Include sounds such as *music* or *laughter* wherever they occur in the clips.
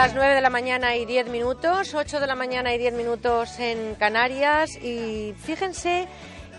Las 9 de la mañana y 10 minutos, 8 de la mañana y 10 minutos en Canarias. Y fíjense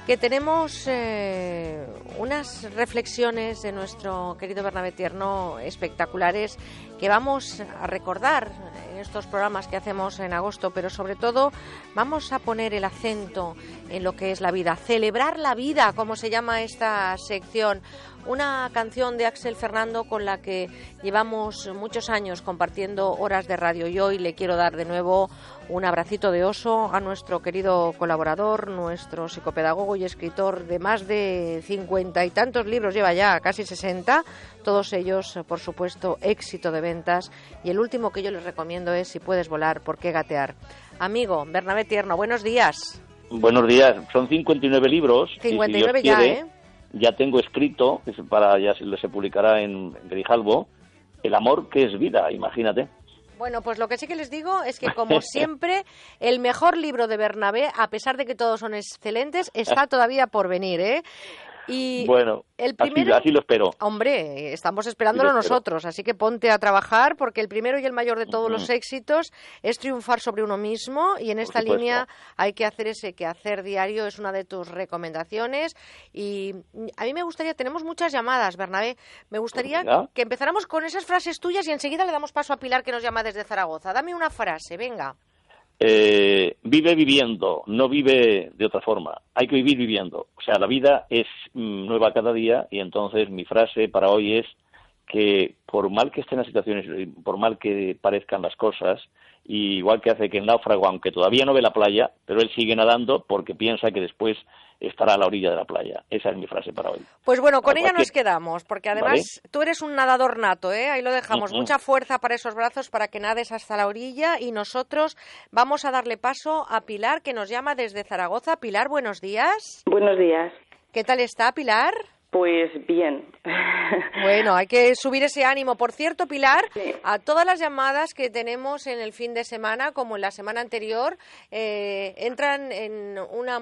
que tenemos eh, unas reflexiones de nuestro querido Bernabé Tierno espectaculares que vamos a recordar en estos programas que hacemos en agosto, pero sobre todo vamos a poner el acento en lo que es la vida, celebrar la vida, como se llama esta sección. Una canción de Axel Fernando con la que llevamos muchos años compartiendo horas de radio y hoy le quiero dar de nuevo un abracito de oso a nuestro querido colaborador, nuestro psicopedagogo y escritor de más de cincuenta y tantos libros, lleva ya casi sesenta, todos ellos, por supuesto, éxito de ventas y el último que yo les recomiendo es Si puedes volar, ¿por qué gatear? Amigo, Bernabé Tierno, buenos días. Buenos días, son 59 libros. y si 59 Dios ya, quiere, ¿eh? Ya tengo escrito, para ya se, se publicará en Grijalbo, El amor que es vida, imagínate. Bueno, pues lo que sí que les digo es que, como *laughs* siempre, el mejor libro de Bernabé, a pesar de que todos son excelentes, está todavía por venir, ¿eh? Y Bueno, el primero, así, lo espero. hombre, estamos esperándolo nosotros, así que ponte a trabajar porque el primero y el mayor de todos los éxitos es triunfar sobre uno mismo y en esta supuesto. línea hay que hacer ese quehacer diario, es una de tus recomendaciones y a mí me gustaría, tenemos muchas llamadas, Bernabé, me gustaría que empezáramos con esas frases tuyas y enseguida le damos paso a Pilar que nos llama desde Zaragoza. Dame una frase, venga. Eh, vive viviendo, no vive de otra forma. Hay que vivir viviendo. O sea, la vida es mm, nueva cada día y entonces mi frase para hoy es que por mal que estén las situaciones, por mal que parezcan las cosas, y igual que hace que el náufrago, aunque todavía no ve la playa, pero él sigue nadando porque piensa que después estará a la orilla de la playa. Esa es mi frase para hoy. Pues bueno, con ella nos quedamos, porque además tú eres un nadador nato, ¿eh? Ahí lo dejamos. Mucha fuerza para esos brazos para que nades hasta la orilla y nosotros vamos a darle paso a Pilar, que nos llama desde Zaragoza. Pilar, buenos días. Buenos días. ¿Qué tal está, Pilar? Pues bien. Bueno, hay que subir ese ánimo. Por cierto, Pilar, Sí. a todas las llamadas que tenemos en el fin de semana, como en la semana anterior, eh, entran en una,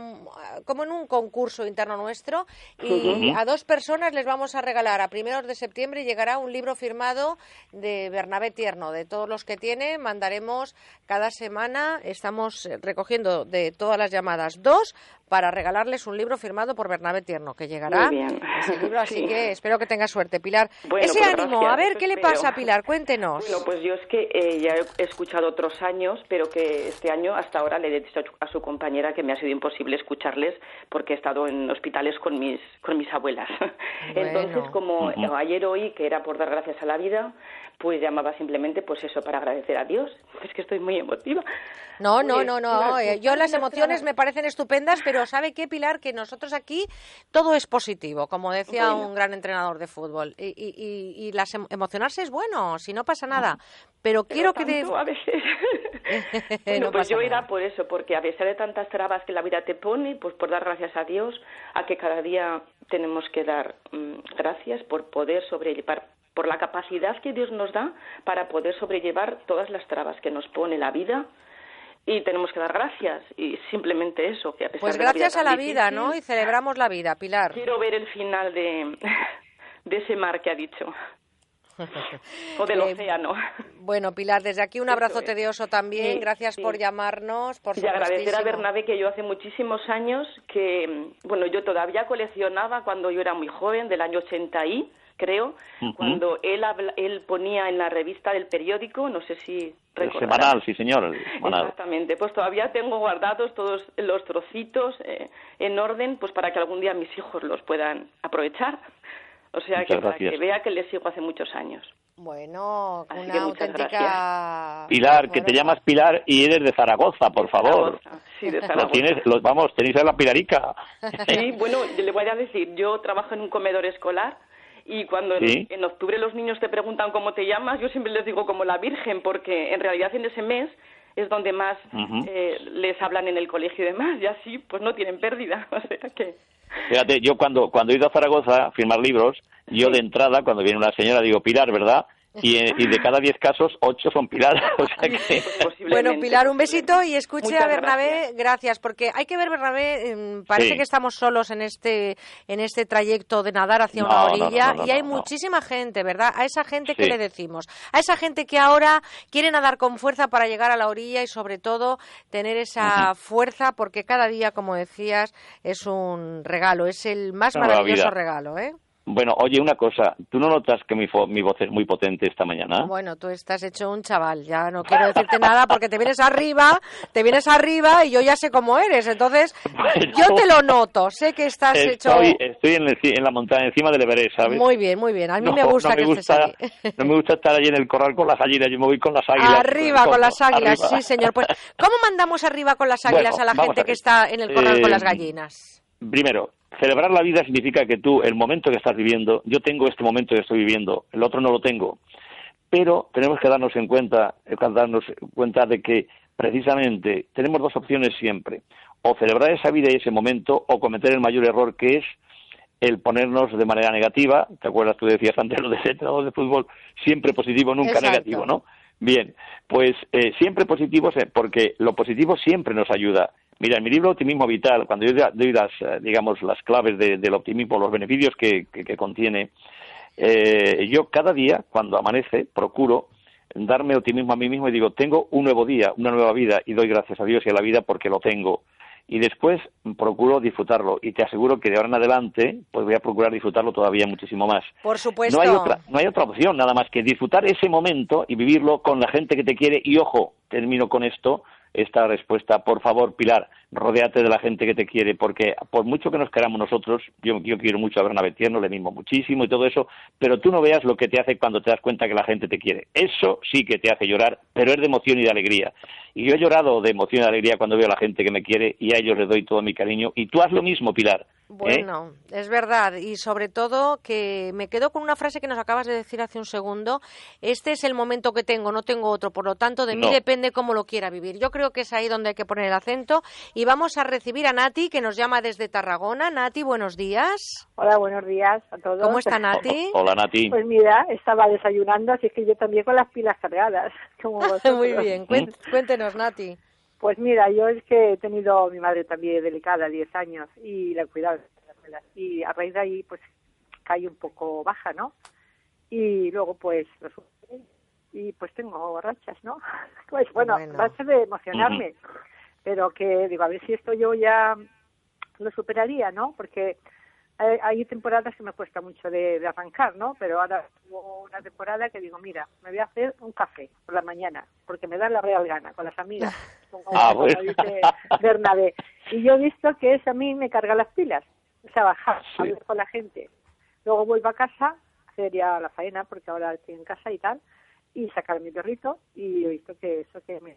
como en un concurso interno nuestro y a dos personas les vamos a regalar a primeros de septiembre llegará un libro firmado de Bernabé Tierno. De todos los que tiene, mandaremos cada semana, estamos recogiendo de todas las llamadas dos para regalarles un libro firmado por Bernabé Tierno, que llegará Muy bien. ese libro, así *laughs* Sí. que espero que tenga suerte, Pilar. Bueno, Ese pues ánimo, gracias, a ver, ¿qué le pasa, Pilar? Cuéntenos. Bueno, pues yo es que eh, ya he escuchado otros años, pero que este año hasta ahora le he dicho a su compañera que me ha sido imposible escucharles porque he estado en hospitales con mis, con mis abuelas. *laughs* Entonces, como Ujú. ayer oí que era por dar gracias a la vida, pues llamaba simplemente pues eso para agradecer a Dios. *laughs* Es que estoy muy emotiva. No, no, no, no. Eh, Yo las emociones me parecen estupendas, pero ¿sabe qué, Pilar? Que nosotros aquí todo es positivo, como decía Bueno. un gran entrenador de fútbol. Y, y- y- y las em- emocionarse es bueno, si no pasa nada. Pero quiero que... de- tanto a veces. *laughs* bueno, No pues yo nada. por eso, porque a pesar de tantas trabas que la vida te pone, pues por dar gracias a Dios, a que cada día tenemos que dar mm, gracias por poder sobrellevar, por la capacidad que Dios nos da para poder sobrellevar todas las trabas que nos pone la vida. Y tenemos que dar gracias, y simplemente eso, que a pesar Pues de la vida gracias a la vida, ¿no? Y celebramos la vida, Pilar. Quiero ver el final de, de ese mar que ha dicho, *laughs* o del Eh, océano. Bueno, Pilar, desde aquí un abrazo es. tedioso también. Sí, Gracias sí. por llamarnos, por y agradecer a. Bernabé que yo hace muchísimos años que, bueno, yo todavía coleccionaba cuando yo era muy joven, del año 80 y, creo, Ujú. cuando él, habla- él ponía en la revista del periódico, no sé si El recordarás. semanal, sí señor, el semanal. Exactamente, pues todavía tengo guardados todos los trocitos eh, en orden, pues para que algún día mis hijos los puedan aprovechar. O sea, Muchas que para gracias. que vea que les sigo hace muchos años. Bueno, Así una que muchas auténtica... Pilar, que te llamas Pilar y eres de Zaragoza, por favor. Zaragoza, Sí, de Lo Zaragoza. tienes, los, vamos, tenéis a la Pilarica. Sí, bueno, le voy a decir, yo trabajo en un comedor escolar y cuando en, Sí. en octubre los niños te preguntan cómo te llamas, yo siempre les digo como la Virgen, porque en realidad en ese mes es donde más eh, les hablan en el colegio y demás, y así pues no tienen pérdida. *laughs* O sea que... Fíjate, yo cuando, cuando he ido a Zaragoza a firmar libros, yo de entrada, cuando viene una señora, digo Pilar, ¿verdad? Y, eh, y de cada diez casos, ocho son Pilar. *laughs* O sea que... Bueno, Pilar, un besito y escuche Muchas a Bernabé, gracias. gracias. porque hay que ver Bernabé, em, parece Sí. que estamos solos en este en este trayecto de nadar hacia No, una orilla no, no, y hay no. muchísima gente, ¿verdad? A esa gente que Sí. le decimos, a esa gente que ahora quiere nadar con fuerza para llegar a la orilla y sobre todo tener esa fuerza porque cada día, como decías, es un regalo, es el más maravilloso regalo, ¿eh? Bueno, oye, una cosa, ¿tú no notas que mi, fo- mi voz es muy potente esta mañana? Bueno, tú estás hecho un chaval, ya no quiero decirte nada porque te vienes arriba, te vienes arriba y yo ya sé cómo eres, entonces Bueno. yo te lo noto, sé que estás hecho Estoy, en, el en la montaña, encima del Everest, ¿sabes? muy bien, muy bien, a mí No, me gusta no que me estés gusta, ahí. No me gusta estar allí en el corral con las gallinas, yo me voy con las águilas. Arriba con las águilas, Arriba. sí señor. Pues, ¿cómo mandamos arriba con las águilas Bueno, a la gente a que está en el corral con Eh, las gallinas? Primero, celebrar la vida significa que tú, el momento que estás viviendo, yo tengo este momento que estoy viviendo, el otro no lo tengo. Pero tenemos que darnos en cuenta, eh, darnos cuenta de que precisamente tenemos dos opciones siempre. O celebrar esa vida y ese momento, o cometer el mayor error que es el ponernos de manera negativa. ¿Te acuerdas? Tú decías antes *laughs* lo de ser entrenador de fútbol, siempre positivo, nunca Exacto. negativo, ¿no? Bien, pues eh, siempre positivos, porque lo positivo siempre nos ayuda. Mira, en mi libro Optimismo Vital, cuando yo doy las, eh, digamos, las claves de- del optimismo, los beneficios que, que- que contiene, eh, yo cada día, cuando amanece, procuro darme optimismo a mí mismo y digo, tengo un nuevo día, una nueva vida, y doy gracias a Dios y a la vida porque lo tengo. Y después procuro disfrutarlo, y te aseguro que de ahora en adelante, pues voy a procurar disfrutarlo todavía muchísimo más. Por supuesto. No hay otra, no hay otra opción nada más que disfrutar ese momento y vivirlo con la gente que te quiere. Y ojo, termino con esto, esta respuesta. Por favor, Pilar, rodéate de la gente que te quiere, porque por mucho que nos queramos nosotros, yo, quiero mucho a Bernabé Tierno, le mismo muchísimo y todo eso, pero tú no veas lo que te hace cuando te das cuenta que la gente te quiere. Eso sí que te hace llorar, pero es de emoción y de alegría. Y yo he llorado de emoción y de alegría cuando veo a la gente que me quiere y a ellos les doy todo mi cariño. Y tú haz lo mismo, Pilar. ¿Eh? Bueno, es verdad. Y sobre todo que me quedo con una frase que nos acabas de decir hace un segundo. Este es el momento que tengo, no tengo otro. Por lo tanto, de mí depende cómo lo quiera vivir. Yo creo que es ahí donde hay que poner el acento. Y vamos a recibir a Nati, que nos llama desde Tarragona. Nati, buenos días. Hola, buenos días a todos. ¿Cómo está Nati? Hola, Nati. Pues mira, estaba desayunando, así que yo también con las pilas cargadas, *laughs* como. *laughs* Muy bien. Cuen- Cuéntenos, Nati. Pues mira, yo es que he tenido mi madre también delicada, 10 años, y la he cuidado. Y a raíz de ahí, pues, caí un poco baja, ¿no? Y luego, pues, y pues tengo rachas, ¿no? *laughs* Pues bueno, Bueno. rachas de emocionarme. Pero que, digo, a ver si esto yo ya lo superaría, ¿no? Porque hay, hay temporadas que me cuesta mucho de, de arrancar, ¿no? Pero ahora hubo una temporada que digo, mira, me voy a hacer un café por la mañana, porque me da la real gana con las amigas, *laughs* como, Ah, como bueno. dice Bernabé. Y yo he visto que eso a mí me carga las pilas, o sea, bajar, Sí. hablar con la gente. Luego vuelvo a casa, hacer ya la faena, porque ahora estoy en casa y tal, y sacar mi perrito, y he visto que eso que me,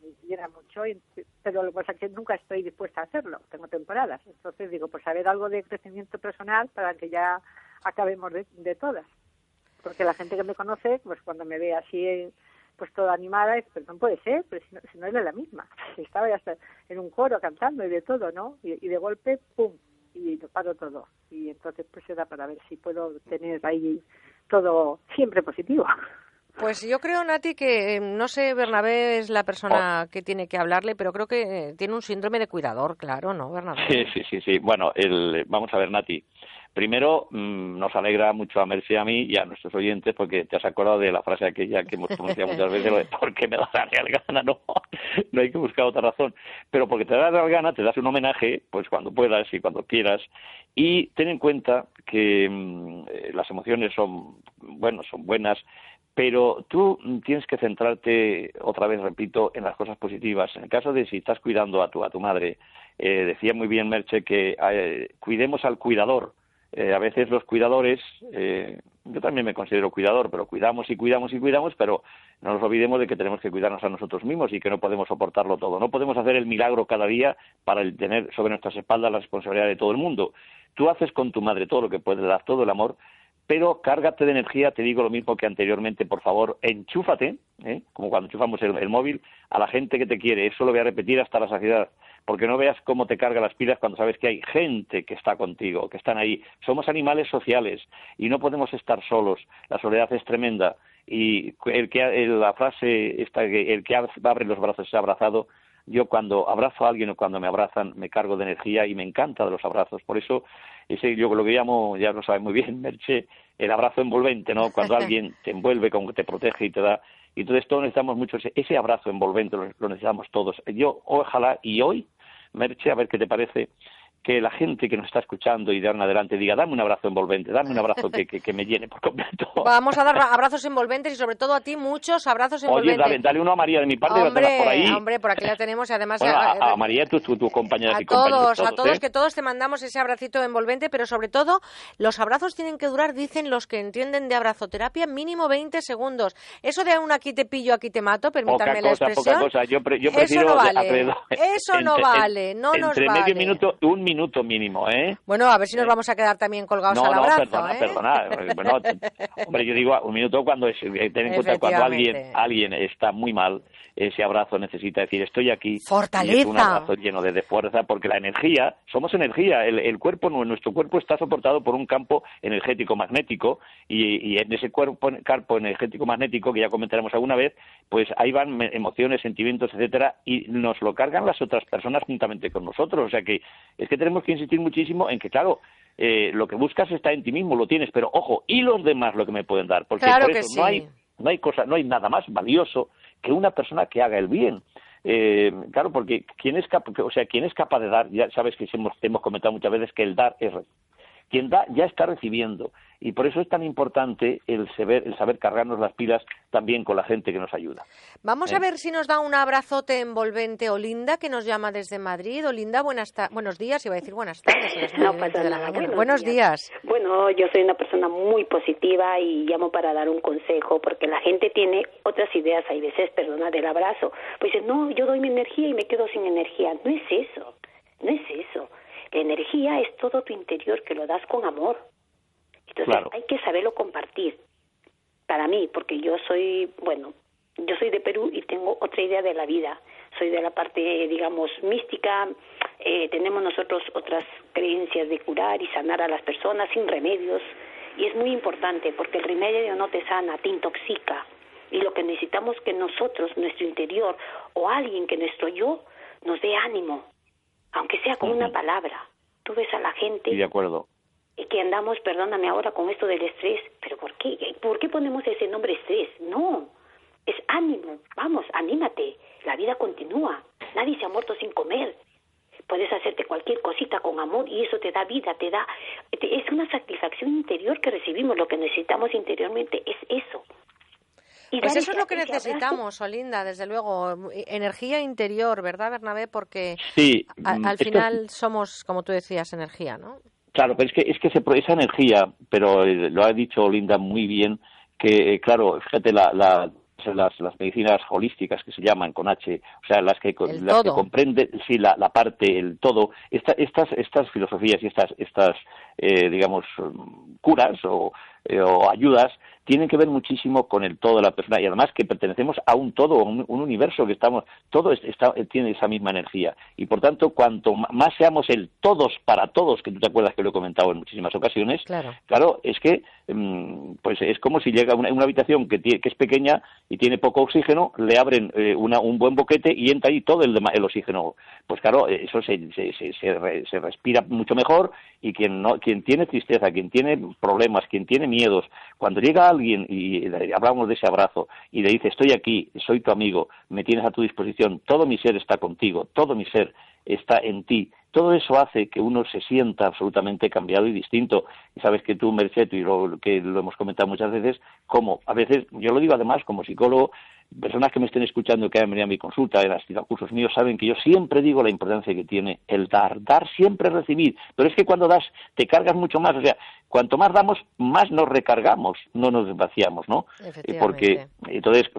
me llena mucho, y- pero lo que pasa es que nunca estoy dispuesta a hacerlo, tengo temporadas. Entonces digo, pues a ver algo de crecimiento personal para que ya acabemos de, de todas. Porque la gente que me conoce, pues cuando me ve así, pues toda animada, pero no puede ser, pero si no, si no era la misma. *laughs* Estaba ya en un coro cantando y de todo, ¿no? Y, y de golpe, ¡pum! Y lo paro todo. Y entonces pues era para ver si puedo tener ahí todo siempre positivo. *laughs* Pues yo creo, Nati, que eh, no sé, Bernabé es la Oh. persona que tiene que hablarle, pero creo que eh, tiene un síndrome de cuidador, claro, ¿no, Bernabé? Sí, sí, sí, sí. Bueno, el, vamos a ver, Nati. Primero, mm, nos alegra mucho a Mercy y a mí y a nuestros oyentes porque te has acordado de la frase aquella que hemos pronunciado muchas veces, lo de *laughs* ¿por qué me da la real gana? *laughs* No, no hay que buscar otra razón. Pero porque te da la gana, te das un homenaje, pues cuando puedas y cuando quieras. Y ten en cuenta que mm, eh, las emociones son, bueno, son buenas, pero tú tienes que centrarte, otra vez repito, en las cosas positivas. En el caso de si estás cuidando a tu, a tu madre, eh, decía muy bien Merche que eh, cuidemos al cuidador. Eh, a veces los cuidadores, eh, yo también me considero cuidador, pero cuidamos y cuidamos y cuidamos, pero no nos olvidemos de que tenemos que cuidarnos a nosotros mismos y que no podemos soportarlo todo. No podemos hacer el milagro cada día para el tener sobre nuestras espaldas la responsabilidad de todo el mundo. Tú haces con tu madre todo lo que puedes, dar todo el amor, pero cárgate de energía, te digo lo mismo que anteriormente, por favor, enchúfate, ¿eh? como cuando enchufamos el, el móvil, a la gente que te quiere. Eso lo voy a repetir hasta la saciedad porque no veas cómo te carga las pilas cuando sabes que hay gente que está contigo, que están ahí. Somos animales sociales y no podemos estar solos. La soledad es tremenda y el que la frase esta el que abre los brazos es abrazado yo cuando abrazo a alguien o cuando me abrazan me cargo de energía y me encanta de los abrazos. Por eso ese yo lo que llamo ya lo sabe muy bien *laughs* Merche el abrazo envolvente no cuando *laughs* alguien te envuelve como que te protege y te da. Y entonces todos necesitamos mucho ese, ese abrazo envolvente, lo, lo, necesitamos todos. Yo, ojalá, y hoy, Merche, a ver qué te parece, que la gente que nos está escuchando y de ahora en adelante diga, dame un abrazo envolvente, dame un abrazo *laughs* que, que, que me llene por completo. Vamos a dar *laughs* abrazos envolventes y sobre todo a ti muchos abrazos envolventes. Oye, dale, dale uno a María de mi parte, hombre, la por ahí. Hombre, por aquí la tenemos y además... Bueno, a, a, María, tus tu, tu compañeras a y todos, compañeros. a todos, ¿eh? que todos te mandamos ese abracito envolvente, pero sobre todo los abrazos tienen que durar, dicen los que entienden de abrazoterapia, mínimo 20 segundos. Eso de un aquí te pillo, aquí te mato, permítanme poca la cosa, expresión. Poca cosa. Yo, pre, yo eso prefiero no vale. Eso *laughs* entre, no vale, no entre nos medio vale. minuto, un minuto mínimo, ¿eh? Bueno, a ver si nos vamos a quedar también colgados no, al no, perdona, ¿eh? perdona. Bueno, *laughs* hombre, yo digo un minuto cuando es, ten en cuenta cuando alguien, alguien está muy mal, ese abrazo necesita decir estoy aquí. Fortaleza. Y es un abrazo lleno de, de, fuerza, porque la energía, somos energía. El, el, cuerpo, nuestro cuerpo está soportado por un campo energético magnético y, y en ese cuerpo, campo energético magnético que ya comentaremos alguna vez, pues ahí van emociones, sentimientos, etcétera, y nos lo cargan las otras personas juntamente con nosotros. O sea que es que tenemos que insistir muchísimo en que, claro, eh, lo que buscas está en ti mismo, lo tienes, pero ojo, y los demás lo que me pueden dar, porque claro por eso que sí. no hay no hay cosa, no hay nada más valioso que una persona que haga el bien. Eh, claro, porque quien es capaz, o sea, quien es capaz de dar, ya sabes que hemos, hemos comentado muchas veces que el dar es quien da ya está recibiendo y por eso es tan importante el saber, el saber cargarnos las pilas también con la gente que nos ayuda. Vamos ¿Eh? a ver si nos da un abrazote envolvente Olinda, que nos llama desde Madrid. Olinda, buenas buenos días, iba a decir buenas tardes. *laughs* no pasa nada. Buenos, buenos días. días. Bueno, yo soy una persona muy positiva y llamo para dar un consejo, porque la gente tiene otras ideas, hay veces, perdona, del abrazo. Pues dice, no, yo doy mi energía y me quedo sin energía. No es eso, no es eso. La energía es todo tu interior que lo das con amor. Entonces claro. hay que saberlo compartir. Para mí, porque yo soy, bueno, yo soy de Perú y tengo otra idea de la vida. Soy de la parte, digamos, mística. Eh, tenemos nosotros otras creencias de curar y sanar a las personas sin remedios. Y es muy importante porque el remedio no te sana, te intoxica. Y lo que necesitamos que nosotros, nuestro interior o alguien que nuestro yo, nos dé ánimo, aunque sea con uh -huh. una palabra. Tú ves a la gente. De acuerdo. Que andamos, perdóname ahora, con esto del estrés. ¿Pero por qué? ¿Por qué ponemos ese nombre estrés? No. Es ánimo. Vamos, anímate. La vida continúa. Nadie se ha muerto sin comer. Puedes hacerte cualquier cosita con amor y eso te da vida, te da. Es una satisfacción interior que recibimos. Lo que necesitamos interiormente es eso. Y pues eso es lo que necesitamos, Olinda, desde luego, energía interior, ¿verdad, Bernabé? Porque sí, a, al final es... somos, como tú decías, energía, ¿no? Claro, pero es que, es que se, esa energía, pero lo ha dicho Olinda muy bien, que, claro, fíjate, la, la, las, las medicinas holísticas que se llaman con H, o sea, las que, las que comprenden, sí, la, la parte, el todo, esta, estas, estas filosofías y estas, estas eh, digamos, curas o, eh, o ayudas tienen que ver muchísimo con el todo de la persona. Y además que pertenecemos a un todo, a un, un universo que estamos, todo está, tiene esa misma energía. Y por tanto cuanto más seamos el todos para todos, que tú te acuerdas que lo he comentado en muchísimas ocasiones, claro, claro es que mmm, pues es como si llega una, una habitación que, tiene, que es pequeña y tiene poco oxígeno, le abren eh, una, un buen boquete y entra ahí todo el, el oxígeno. Pues claro, eso se, se, se, se, se respira mucho mejor y quien, no, quien tiene tristeza, quien tiene problemas, quien tiene miedos, cuando llega alguien, y hablamos de ese abrazo, y le dice, estoy aquí, soy tu amigo, me tienes a tu disposición, todo mi ser está contigo, todo mi ser está en ti, todo eso hace que uno se sienta absolutamente cambiado y distinto. Y sabes que tú, Mercedes, y lo, que lo hemos comentado muchas veces, como a veces, yo lo digo además como psicólogo, personas que me estén escuchando que hayan venido a mi consulta, en los cursos míos, saben que yo siempre digo la importancia que tiene el dar. Dar siempre recibir. Pero es que cuando das, te cargas mucho más. O sea, cuanto más damos, más nos recargamos, no nos vaciamos, ¿no? Porque, entonces,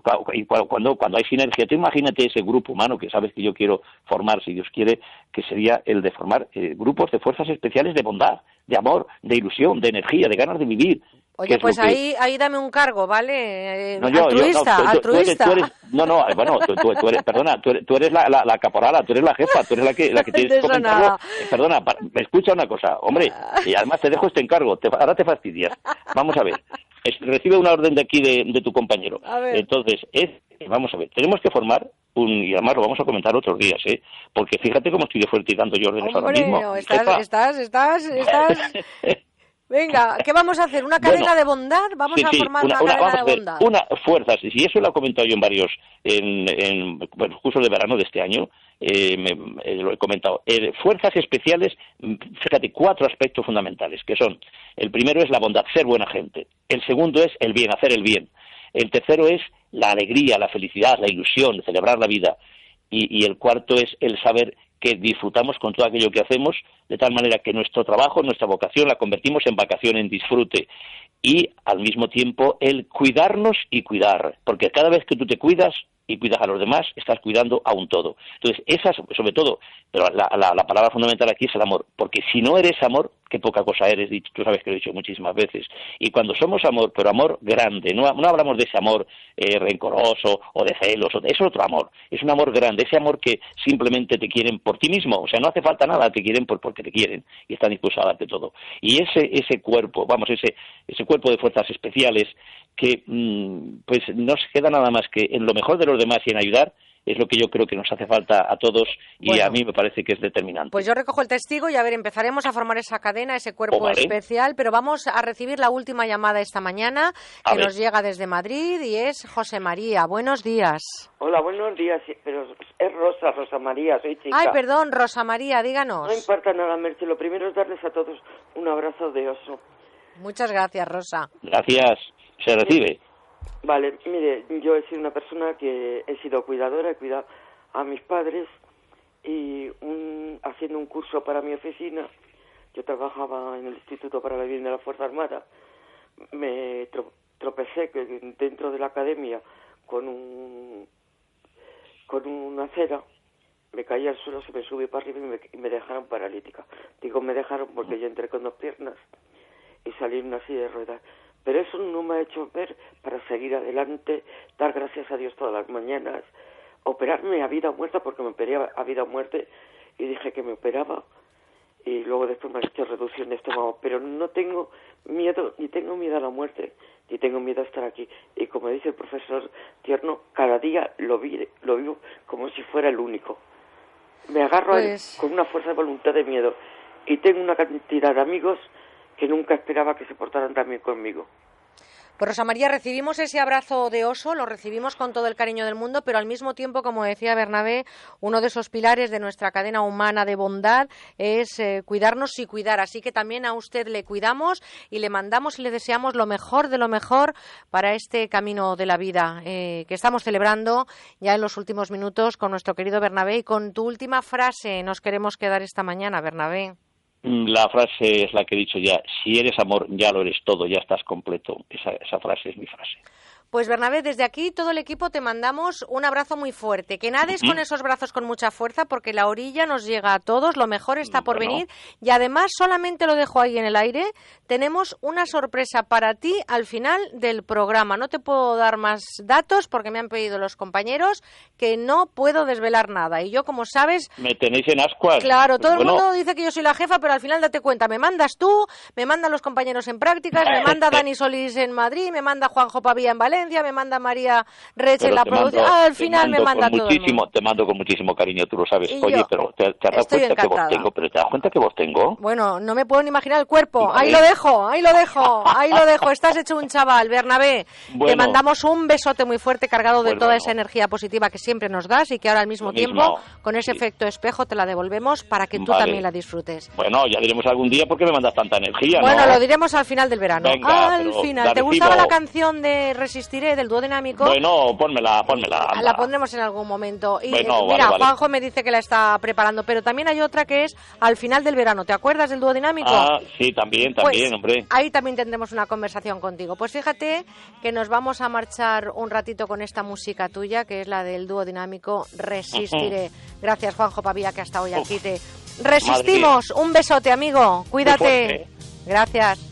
cuando, cuando hay sinergia, tú imagínate ese grupo humano que sabes que yo quiero formar, si Dios quiere, que sería el de formar eh, grupos de fuerzas especiales de bondad, de amor, de ilusión, de energía, de ganas de vivir, Oye, pues ahí, ahí dame un cargo, ¿vale? no, altruista, no, altruista. no, no, bueno, tú, eres, perdona, tú eres, la, la, caporala, tú eres la jefa, tú eres la que, la que *laughs* tienes que comentarlo. Eh, perdona, me escucha una cosa, hombre, y además te dejo este encargo, ahora te fastidias. Vamos a ver, recibe una orden de aquí de, de tu compañero. Entonces, es, vamos a ver, tenemos que formar un, y además lo vamos a comentar otros días, ¿eh? Porque fíjate cómo estoy de fuerte y dando yo órdenes ahora mismo. Estás, estás, estás, estás, *laughs* Venga, ¿qué vamos a hacer? ¿Una cadena de bondad? Vamos a formar una, cadena de bondad. Una fuerza, y eso lo he comentado yo en varios, en, en bueno, cursos de verano de este año, eh, eh, lo he comentado. Eh, fuerzas especiales, fíjate, cuatro aspectos fundamentales, que son, el primero es la bondad, ser buena gente. El segundo es el bien, hacer el bien. El tercero es la alegría, la felicidad, la ilusión, celebrar la vida. y el cuarto es el saber que disfrutamos con todo aquello que hacemos, de tal manera que nuestro trabajo, nuestra vocación la convertimos en vacación, en disfrute. Y al mismo tiempo el cuidarnos y cuidar, porque cada vez que tú te cuidas, y cuidas a los demás, estás cuidando a un todo. Entonces, esa sobre todo, pero la, la, palabra fundamental aquí es el amor, porque si no eres amor, qué poca cosa eres, tú sabes que lo he dicho muchísimas veces. Y cuando somos amor, pero amor grande, no, no hablamos de ese amor eh, rencoroso o de celos, eso es otro amor, es un amor grande, ese amor que simplemente te quieren por ti mismo, o sea, no hace falta nada, te quieren por, porque te quieren y están dispuestos a darte todo. Y ese, ese cuerpo, vamos, ese, ese cuerpo de fuerzas especiales que mm, pues no se queda nada más que en lo mejor de los demás y en ayudar, es lo que yo creo que nos hace falta a todos y a mí me parece que es determinante. Pues yo recojo el testigo y a ver, empezaremos a formar esa cadena, ese cuerpo oh, especial, pero vamos a recibir la última llamada esta mañana que nos llega desde Madrid y es José María. Buenos días. Hola, buenos días, pero es Rosa, Rosa María, soy chica. Ay, perdón, Rosa María, díganos. No importa nada, Merche, lo primero es darles a todos un abrazo de oso. Muchas gracias, Rosa. Gracias, se recibe. Vale, mire, yo he sido una persona que he sido cuidadora, he cuidado a mis padres y un, haciendo un curso para mi oficina, yo trabajaba en el Instituto para la Vida de la Fuerza Armada, me tropecé dentro de la academia con un con una acera, me caí al suelo, se me subió para arriba y me, y me dejaron paralítica. Digo, me dejaron porque yo entré con dos piernas y salí en una silla de ruedas pero eso no me ha hecho ver para seguir adelante, dar gracias a Dios todas las mañanas, operarme a vida o muerta porque me operé a vida o muerte y dije que me operaba y luego después me han hecho reducción de estómago, pero no tengo miedo, ni tengo miedo a la muerte, ni tengo miedo a estar aquí. Y como dice el profesor Tierno, cada día lo, lo vivo como si fuera el único. Me agarro pues con una fuerza de voluntad de miedo y tengo una cantidad de amigos que nunca esperaba que se portaran también conmigo. Pues Rosa María, recibimos ese abrazo de oso, lo recibimos con todo el cariño del mundo, pero al mismo tiempo, como decía Bernabé, uno de esos pilares de nuestra cadena humana de bondad es eh, cuidarnos y cuidar. Así que también a usted le cuidamos y le mandamos y le deseamos lo mejor de lo mejor para este camino de la vida eh, que estamos celebrando ya en los últimos minutos con nuestro querido Bernabé. Y con tu última frase nos queremos quedar esta mañana, Bernabé. La frase es la que he dicho ya, si eres amor, ya lo eres todo, ya estás completo. Esa, esa frase es mi frase. Pues Bernabé, desde aquí todo el equipo te mandamos un abrazo muy fuerte. Que nades con esos brazos con mucha fuerza porque la orilla nos llega a todos, lo mejor está por venir. Y además, solamente lo dejo ahí en el aire, tenemos una sorpresa para ti al final del programa. No te puedo dar más datos porque me han pedido los compañeros que no puedo desvelar nada. Y yo, como sabes... Me tenéis en ascuas. Claro, todo el mundo dice que yo soy la jefa, pero al final date cuenta, me mandas tú, me mandan los compañeros en prácticas, me manda Dani Solís en Madrid, me manda Juanjo Pavía en Valencia me manda María Reche Pero la mando- producción. Al te final me manda todo muchísimo. Te mando con muchísimo cariño, tú lo sabes. Y Oye, pero ¿te, te has dado estoy cuenta que vos tengo? ¿Pero te das cuenta que vos tengo? Bueno, no me puedo ni imaginar el cuerpo. Vale. Ahí lo dejo, ahí lo dejo, ahí lo dejo. Estás hecho un chaval, Bernabé. Te mandamos un besote muy fuerte cargado de Pues toda bueno. esa energía positiva que siempre nos das y que ahora al mismo tiempo, con ese Sí. efecto espejo, te la devolvemos para que tú Vale. también la disfrutes. Bueno, ya diremos algún día por qué me mandas tanta energía, Bueno, ¿no? lo diremos al final del verano. Venga, al final. ¿Te gustaba la canción de Resistiré del dúo dinámico? Bueno, pónmela, pónmela. anda. La pondremos en algún momento. Y Bueno, eh, vale, mira, vale. Juanjo me dice que la está preparando, pero también hay otra que es al final del verano. ¿Te acuerdas del dúo dinámico? Ah, sí, también, también, Pues, hombre. Ahí también tendremos una conversación contigo. Pues fíjate que nos vamos a marchar un ratito con esta música tuya, que es la del dúo dinámico Resistiré. Gracias, Juanjo Pavía, que hasta hoy aquí te resistimos. Un besote, amigo. Cuídate. fuerte. Gracias.